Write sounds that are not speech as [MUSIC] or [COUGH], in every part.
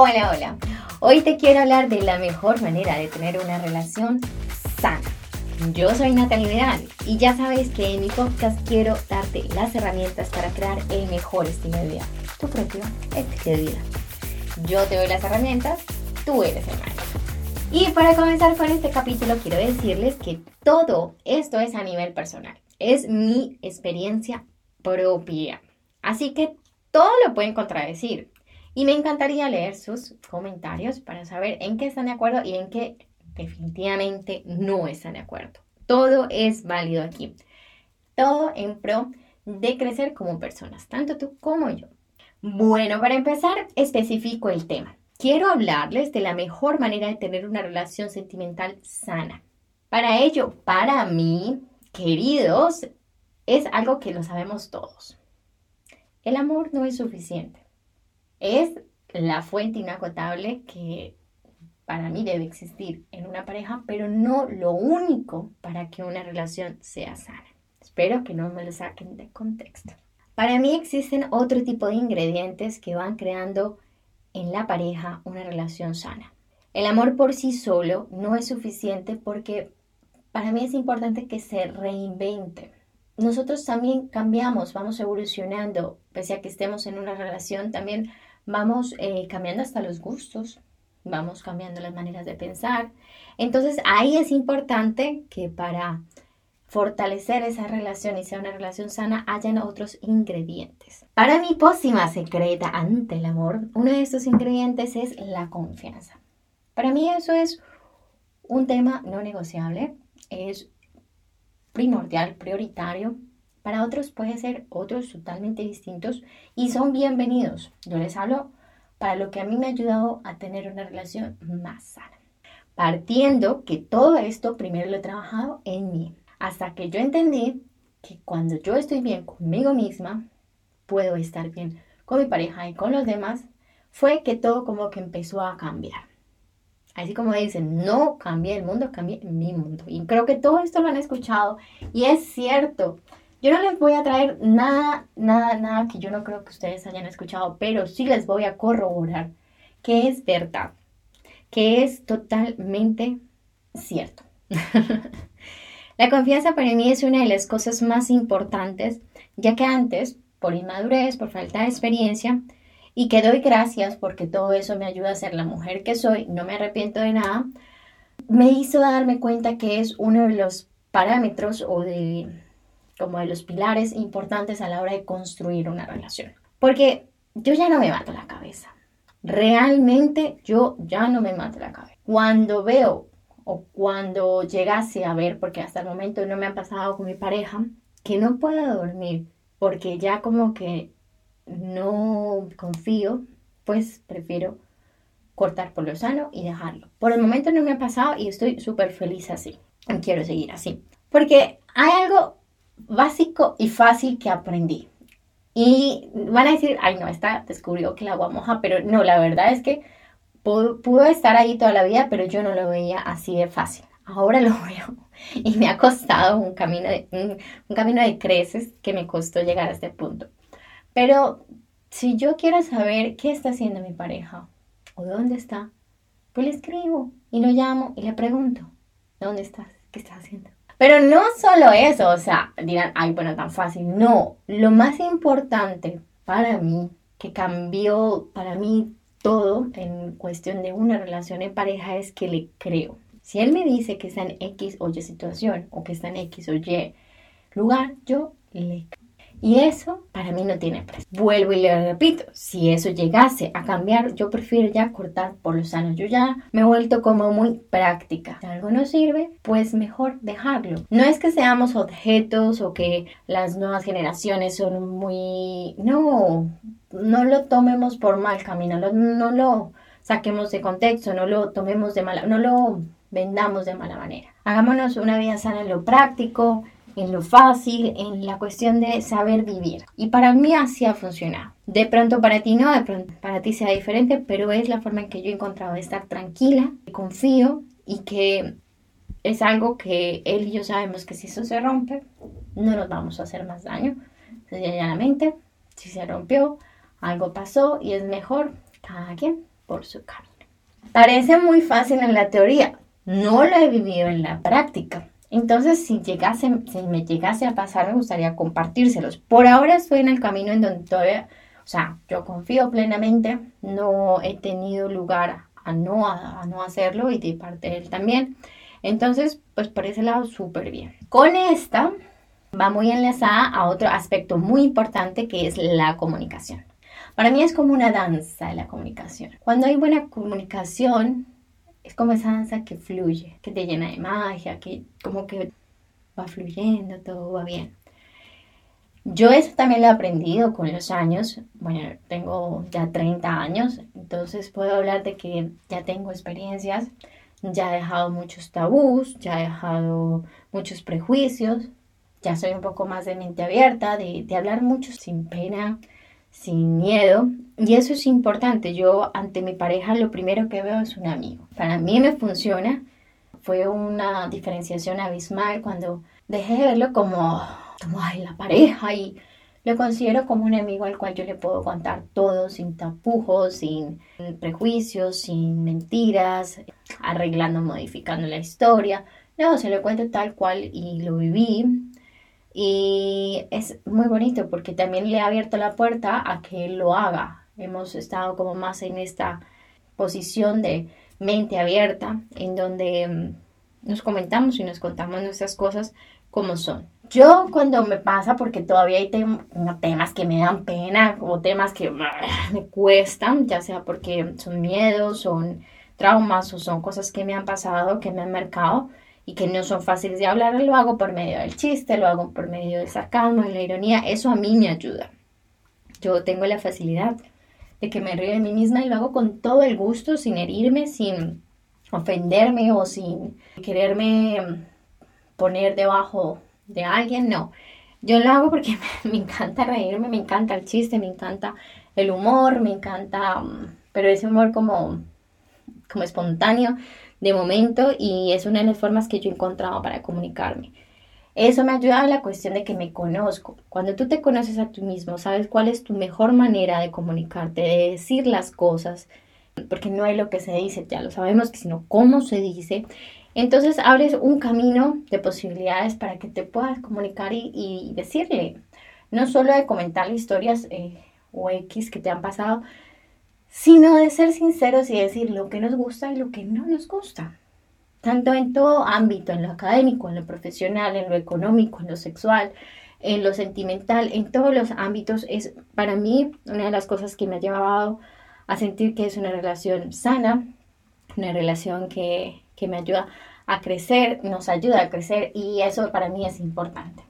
Hola, hola. Hoy te quiero hablar de la mejor manera de tener una relación sana. Yo soy Natalie Vidal y ya sabes que en mi podcast quiero darte las herramientas para crear el mejor estilo de vida, tu propio estilo de vida. Yo te doy las herramientas, tú eres el maestro. Y para comenzar con este capítulo quiero decirles que todo esto es a nivel personal. Es mi experiencia propia. Así que todo lo pueden contradecir. Y me encantaría leer sus comentarios para saber en qué están de acuerdo y en qué definitivamente no están de acuerdo. Todo es válido aquí. Todo en pro de crecer como personas, tanto tú como yo. Bueno, para empezar, especifico el tema. Quiero hablarles de la mejor manera de tener una relación sentimental sana. Para ello, para mí, queridos, es algo que lo sabemos todos. El amor no es suficiente. Es la fuente inagotable que para mí debe existir en una pareja, pero no lo único para que una relación sea sana. Espero que no me lo saquen de contexto. Para mí existen otro tipo de ingredientes que van creando en la pareja una relación sana. El amor por sí solo no es suficiente porque para mí es importante que se reinvente. Nosotros también cambiamos, vamos evolucionando, pese a que estemos en una relación, también vamos eh, cambiando hasta los gustos, vamos cambiando las maneras de pensar. Entonces ahí es importante que para fortalecer esa relación y sea una relación sana, hayan otros ingredientes. Para mi pócima secreta ante el amor, uno de estos ingredientes es la confianza. Para mí eso es un tema no negociable, es primordial, prioritario. Para otros puede ser otros totalmente distintos y son bienvenidos. Yo les hablo para lo que a mí me ha ayudado a tener una relación más sana. Partiendo que todo esto primero lo he trabajado en mí. Hasta que yo entendí que cuando yo estoy bien conmigo misma, puedo estar bien con mi pareja y con los demás, fue que todo como que empezó a cambiar. Así como dicen, no cambie el mundo, cambie mi mundo. Y creo que todo esto lo han escuchado y es cierto. Yo no les voy a traer nada, nada, nada que yo no creo que ustedes hayan escuchado, pero sí les voy a corroborar que es verdad, que es totalmente cierto. [LAUGHS] La confianza para mí es una de las cosas más importantes, ya que antes, por inmadurez, por falta de experiencia, y que doy gracias porque todo eso me ayuda a ser la mujer que soy, no me arrepiento de nada, me hizo darme cuenta que es uno de los parámetros o de como de los pilares importantes a la hora de construir una relación. Porque yo ya no me mato la cabeza. Realmente yo ya no me mato la cabeza. Cuando veo o cuando llegase a ver, porque hasta el momento no me ha pasado con mi pareja, que no pueda dormir porque ya como que no confío, pues prefiero cortar por lo sano y dejarlo. Por el momento no me ha pasado y estoy súper feliz así. Y quiero seguir así. Porque hay algo básico y fácil que aprendí. Y van a decir, ay no, esta descubrió que el agua moja, pero no, la verdad es que pudo, estar ahí toda la vida, pero yo no lo veía así de fácil. Ahora lo [LAUGHS] veo y me ha costado un camino de, un, camino de creces que me costó llegar a este punto. Pero si yo quiero saber qué está haciendo mi pareja o dónde está, pues le escribo y lo llamo y le pregunto, ¿dónde estás? ¿Qué estás haciendo? Pero no solo eso, o sea, dirán, ay, bueno, tan fácil. No, lo más importante para mí, que cambió para mí todo en cuestión de una relación en pareja es que le creo. Si él me dice que está en X o Y situación o que está en X o Y lugar, yo le creo. Y eso para mí no tiene precio. Vuelvo y le repito, si eso llegase a cambiar, yo prefiero ya cortar por los años. Yo ya me he vuelto como muy práctica. Si algo no sirve, pues mejor dejarlo. No es que seamos objetos o que las nuevas generaciones son muy... No, no lo tomemos por mal camino, no, lo saquemos de contexto, no lo tomemos de mala, no lo vendamos de mala manera. Hagámonos una vida sana en lo práctico, en lo fácil, en la cuestión de saber vivir. Y para mí así ha funcionado. De pronto para ti no, de pronto para ti sea diferente, pero es la forma en que yo he encontrado de estar tranquila, confío y que es algo que él y yo sabemos que si eso se rompe, no nos vamos a hacer más daño. Sencillamente, si se rompió, algo pasó y es mejor cada quien por su camino. Parece muy fácil en la teoría, no lo he vivido en la práctica. Entonces, si, llegase, si me llegase a pasar, me gustaría compartírselos. Por ahora estoy en el camino en donde todavía, o sea, yo confío plenamente, no he tenido lugar a no, a, no hacerlo y de parte de él también. Entonces, pues por ese lado, súper bien. Con esta va muy enlazada a otro aspecto muy importante que es la comunicación. Para mí es como una danza la comunicación. Cuando hay buena comunicación, es como esa danza que fluye, que te llena de magia, que como que va fluyendo, todo va bien. Yo eso también lo he aprendido con los años. Bueno, tengo ya 30 años, entonces puedo hablar de que ya tengo experiencias, ya he dejado muchos tabús, ya he dejado muchos prejuicios, ya soy un poco más de mente abierta, de, de hablar mucho sin pena, sin miedo. Y eso es importante. Yo ante mi pareja lo primero que veo es un amigo. Para mí me funciona. Fue una diferenciación abismal cuando dejé de verlo como, como ay, la pareja y lo considero como un amigo al cual yo le puedo contar todo sin tapujos, sin prejuicios, sin mentiras, arreglando, modificando la historia. No, se lo cuento tal cual y lo viví y es muy bonito porque también le ha abierto la puerta a que él lo haga. Hemos estado como más en esta posición de mente abierta, en donde mm, nos comentamos y nos contamos nuestras cosas como son. Yo cuando me pasa, porque todavía hay temas que me dan pena o temas que me cuestan, ya sea porque son miedos, son traumas o son cosas que me han pasado, que me han marcado, y que no son fáciles de hablar, lo hago por medio del chiste, lo hago por medio del sarcasmo, de la ironía, eso a mí me ayuda. Yo tengo la facilidad de que me río de mí misma y lo hago con todo el gusto, sin herirme, sin ofenderme o sin quererme poner debajo de alguien, no. Yo lo hago porque [LAUGHS] me, encanta reírme, me encanta el chiste, me encanta el humor, me encanta, pero ese humor como, como espontáneo, de momento y es una de las formas que yo he encontrado para comunicarme. Eso me ayuda a la cuestión de que me conozco. Cuando tú te conoces a ti mismo, sabes cuál es tu mejor manera de comunicarte, de decir las cosas, porque no hay lo que se dice, ya lo sabemos, sino cómo se dice. Entonces abres un camino de posibilidades para que te puedas comunicar y, decirle, no solo de comentar historias eh, o X que te han pasado, sino de ser sinceros y decir lo que nos gusta y lo que no nos gusta. Tanto en todo ámbito, en lo académico, en lo profesional, en lo económico, en lo sexual, en lo sentimental, en todos los ámbitos, es para mí una de las cosas que me ha llevado a sentir que es una relación sana, una relación que, que me ayuda a crecer, nos ayuda a crecer y eso para mí es importante.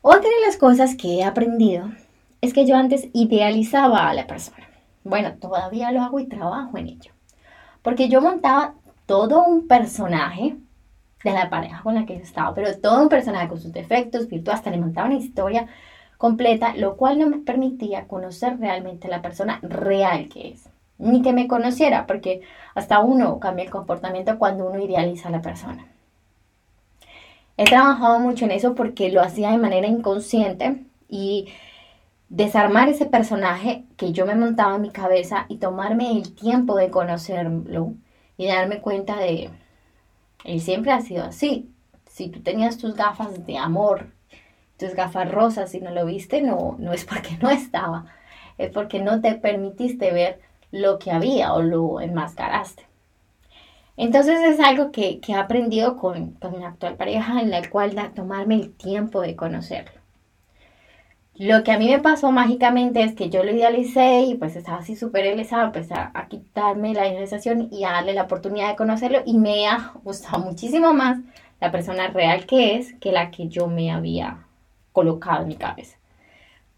Otra de las cosas que he aprendido es que yo antes idealizaba a la persona. Bueno, todavía lo hago y trabajo en ello. Porque yo montaba todo un personaje de la pareja con la que estaba, pero todo un personaje con sus defectos, virtudes, hasta le montaba una historia completa, lo cual no me permitía conocer realmente la persona real que es, ni que me conociera, porque hasta uno cambia el comportamiento cuando uno idealiza a la persona. He trabajado mucho en eso porque lo hacía de manera inconsciente y desarmar ese personaje que yo me montaba en mi cabeza y tomarme el tiempo de conocerlo y darme cuenta de, él siempre ha sido así. Si tú tenías tus gafas de amor, tus gafas rosas y no lo viste, no, no es porque no estaba, es porque no te permitiste ver lo que había o lo enmascaraste. Entonces es algo que, he aprendido con, con mi actual pareja, en la cual da tomarme el tiempo de conocerlo. Lo que a mí me pasó mágicamente es que yo lo idealicé y pues estaba así súper realizado, empecé a, quitarme la idealización y a darle la oportunidad de conocerlo y me ha gustado muchísimo más la persona real que es que la que yo me había colocado en mi cabeza.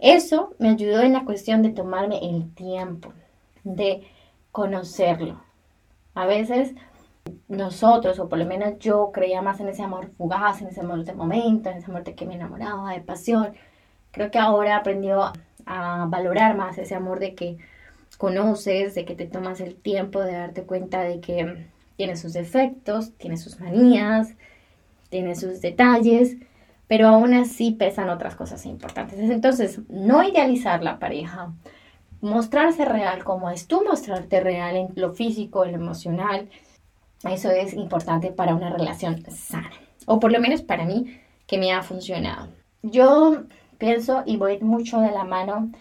Eso me ayudó en la cuestión de tomarme el tiempo, de conocerlo. A veces nosotros, o por lo menos yo, creía más en ese amor fugaz, en ese amor de momento, en ese amor de que me enamoraba, de pasión Creo que ahora aprendió a valorar más ese amor de que conoces, de que te tomas el tiempo de darte cuenta de que tiene sus defectos, tiene sus manías, tiene sus detalles, pero aún así pesan otras cosas importantes. Entonces, no idealizar la pareja, mostrarse real como es tú mostrarte real en lo físico, en lo emocional. Eso es importante para una relación sana, o por lo menos para mí que me ha funcionado. Yo pienso y voy mucho de la mano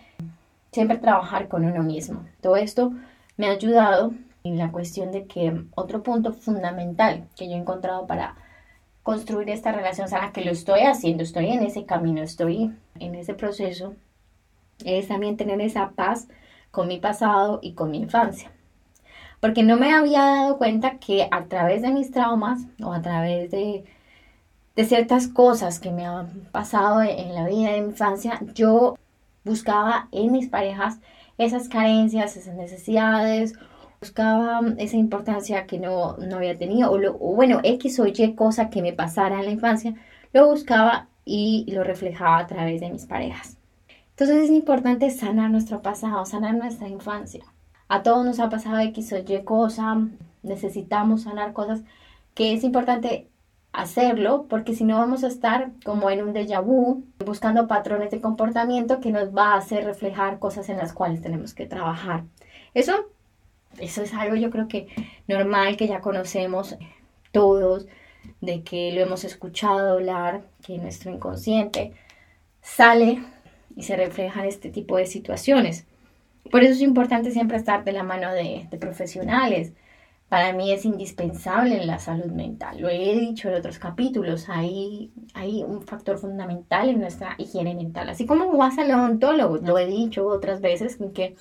siempre trabajar con uno mismo. Todo esto me ha ayudado en la cuestión de que otro punto fundamental que yo he encontrado para construir esta relación sana, que lo estoy haciendo, estoy en ese camino, estoy en ese proceso, es también tener esa paz con mi pasado y con mi infancia. Porque no me había dado cuenta que a través de mis traumas o a través de, de ciertas cosas que me han pasado en la vida de infancia, yo buscaba en mis parejas esas carencias, esas necesidades, buscaba esa importancia que no, no había tenido, o, bueno, X o Y cosa que me pasara en la infancia, lo buscaba y lo reflejaba a través de mis parejas. Entonces es importante sanar nuestro pasado, sanar nuestra infancia. A todos nos ha pasado X o Y cosa, necesitamos sanar cosas que es importante hacerlo porque si no vamos a estar como en un déjà vu buscando patrones de comportamiento que nos va a hacer reflejar cosas en las cuales tenemos que trabajar. Eso, eso es algo yo creo que normal que ya conocemos todos, de que lo hemos escuchado hablar, que nuestro inconsciente sale y se refleja en este tipo de situaciones. Por eso es importante siempre estar de la mano de, de profesionales, para mí es indispensable en la salud mental. Lo he dicho en otros capítulos, hay, hay un factor fundamental en nuestra higiene mental. Así como vas al odontólogo, lo he dicho otras veces, que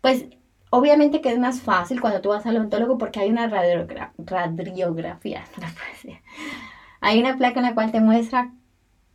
pues obviamente que es más fácil cuando tú vas al odontólogo porque hay una radiografía, [LAUGHS] hay una placa en la cual te muestra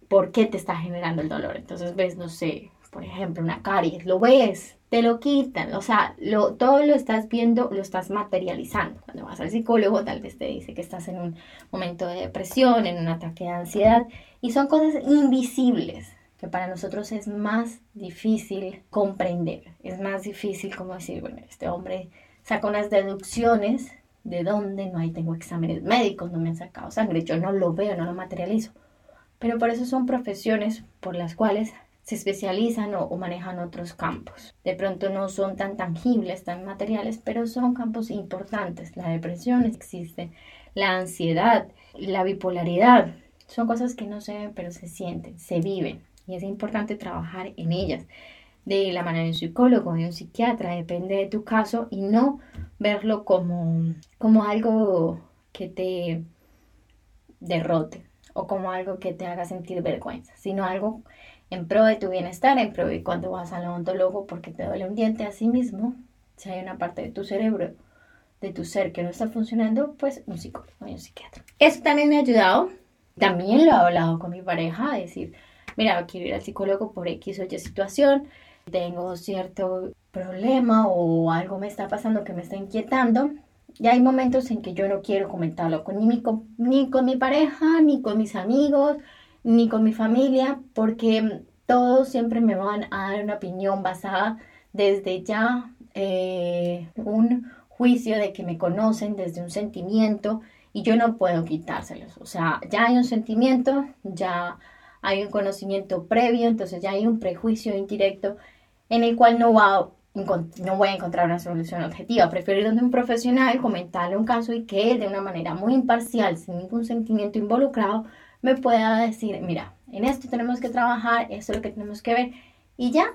por qué te está generando el dolor. Entonces ves, no sé, por ejemplo, una caries, lo ves, te lo quitan, o sea, lo, todo lo estás viendo, lo estás materializando. Cuando vas al psicólogo, tal vez te dice que estás en un momento de depresión, en un ataque de ansiedad, y son cosas invisibles que para nosotros es más difícil comprender, es más difícil como decir, bueno, este hombre saca unas deducciones de dónde no hay, tengo exámenes médicos, no me han sacado sangre, yo no lo veo, no lo materializo. Pero por eso son profesiones por las cuales se especializan o, manejan otros campos. De pronto no son tan tangibles, tan materiales, pero son campos importantes. La depresión existe, la ansiedad, la bipolaridad. Son cosas que no se ven, pero se sienten, se viven. Y es importante trabajar en ellas de la mano de un psicólogo, de un psiquiatra, depende de tu caso, y no verlo como, como algo que te derrote o como algo que te haga sentir vergüenza, sino algo en pro de tu bienestar, en pro de cuando vas al odontólogo porque te duele un diente a sí mismo, si hay una parte de tu cerebro, de tu ser que no está funcionando, pues un psicólogo y un psiquiatra. Eso también me ha ayudado. También lo he hablado con mi pareja, decir, mira, quiero ir al psicólogo por X o Y situación, tengo cierto problema o algo me está pasando que me está inquietando. Y hay momentos en que yo no quiero comentarlo con, ni con mi pareja, ni con mis amigos, ni con mi familia, porque todos siempre me van a dar una opinión basada desde ya eh, un juicio de que me conocen, desde un sentimiento, y yo no puedo quitárselos. O sea, ya hay un sentimiento, ya hay un conocimiento previo, entonces ya hay un prejuicio indirecto en el cual no, va, no voy a encontrar una solución objetiva. Prefiero ir donde un profesional, comentarle un caso y que él de una manera muy imparcial, sin ningún sentimiento involucrado, me pueda decir, mira, en esto tenemos que trabajar, esto es lo que tenemos que ver, y ya,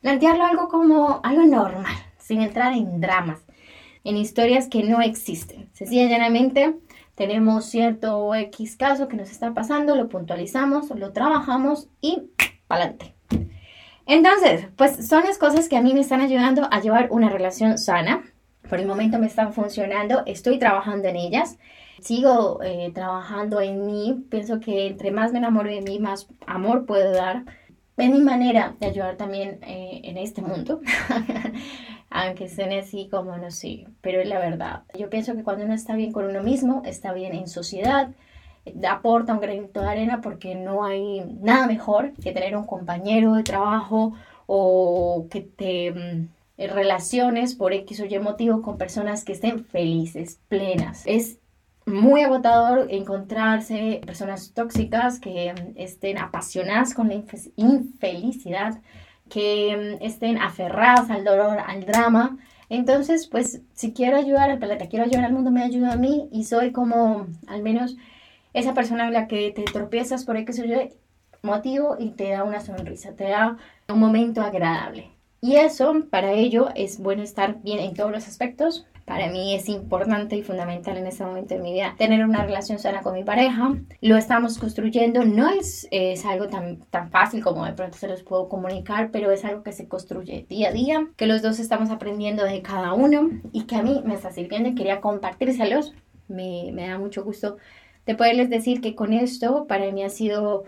plantearlo algo como algo normal, sin entrar en dramas, en historias que no existen. Sencillamente tenemos cierto X caso que nos está pasando, lo puntualizamos, lo trabajamos y pa'lante. Entonces, pues son las cosas que a mí me están ayudando a llevar una relación sana. Por el momento me están funcionando, estoy trabajando en ellas sigo eh, trabajando en mí. Pienso que entre más me enamoro de mí, más amor puedo dar. Es mi manera de ayudar también eh, en este mundo. [LAUGHS] Aunque suene así como no sé, pero es la verdad. Yo pienso que cuando uno está bien con uno mismo, está bien en sociedad, aporta un granito de arena porque no hay nada mejor que tener un compañero de trabajo o que te mm, relaciones por X o Y motivo con personas que estén felices, plenas. Es muy agotador encontrarse personas tóxicas que estén apasionadas con la infelicidad, que mm, estén aferrados al dolor, al drama. Entonces, pues si quiero ayudar al planeta, quiero ayudar al mundo, me ayuda a mí y soy como al menos esa persona en la que te tropiezas por yo motivo y te da una sonrisa, te da un momento agradable. Y eso, para ello, es bueno estar bien en todos los aspectos. Para mí es importante y fundamental en este momento de mi vida tener una relación sana con mi pareja. Lo estamos construyendo. No es, es algo tan, tan fácil como de pronto se los puedo comunicar, pero es algo que se construye día a día, que los dos estamos aprendiendo de cada uno y que a mí me está sirviendo y quería compartírselos. Me, me da mucho gusto de poderles decir que con esto para mí ha sido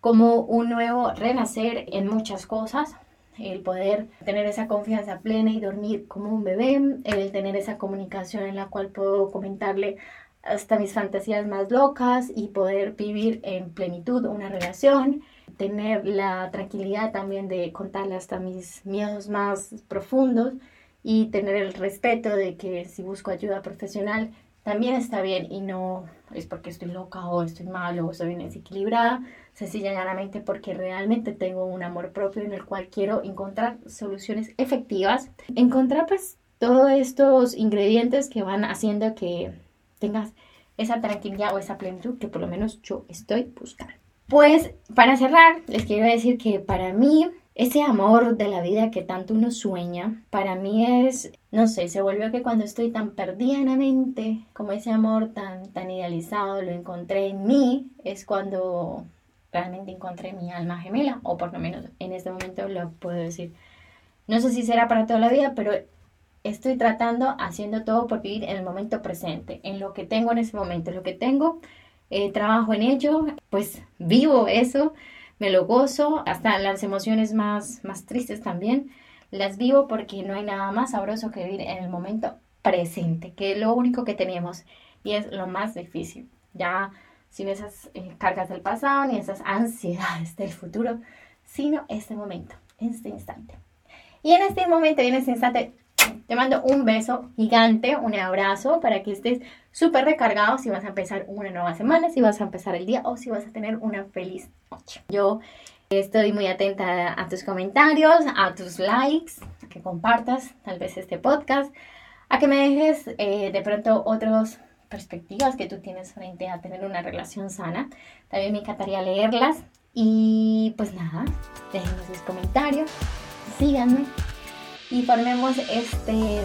como un nuevo renacer en muchas cosas el poder tener esa confianza plena y dormir como un bebé, el tener esa comunicación en la cual puedo comentarle hasta mis fantasías más locas y poder vivir en plenitud una relación, tener la tranquilidad también de contarle hasta mis miedos más profundos y tener el respeto de que si busco ayuda profesional también está bien y no es porque estoy loca o estoy mal o estoy desequilibrada, sencillamente porque realmente tengo un amor propio en el cual quiero encontrar soluciones efectivas, encontrar pues todos estos ingredientes que van haciendo que tengas esa tranquilidad o esa plenitud que por lo menos yo estoy buscando. Pues para cerrar, les quiero decir que para mí ese amor de la vida que tanto uno sueña, para mí es, no sé, se volvió que cuando estoy tan perdida en la mente, como ese amor tan, tan idealizado, lo encontré en mí, es cuando realmente encontré mi alma gemela, o por lo menos en este momento lo puedo decir. No sé si será para toda la vida, pero estoy tratando, haciendo todo por vivir en el momento presente, en lo que tengo en ese momento, lo que tengo, eh, trabajo en ello, pues vivo eso me lo gozo, hasta las emociones más, más tristes también las vivo porque no hay nada más sabroso que vivir en el momento presente, que es lo único que tenemos y es lo más difícil. Ya sin esas eh, cargas del pasado ni esas ansiedades del futuro, sino este momento, este instante. Y en este momento y en este instante te mando un beso gigante, un abrazo para que estés súper recargado si vas a empezar una nueva semana, si vas a empezar el día o si vas a tener una feliz noche. Yo estoy muy atenta a tus comentarios, a tus likes, a que compartas tal vez este podcast, a que me dejes eh, de pronto otras perspectivas que tú tienes frente a tener una relación sana. También me encantaría leerlas. Y pues nada, déjenme sus comentarios, síganme y formemos este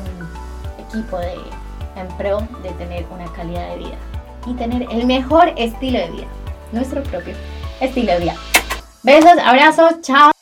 equipo de, en pro de tener una calidad de vida y tener el mejor estilo de vida, nuestro propio estilo de vida. Besos, abrazos, chao.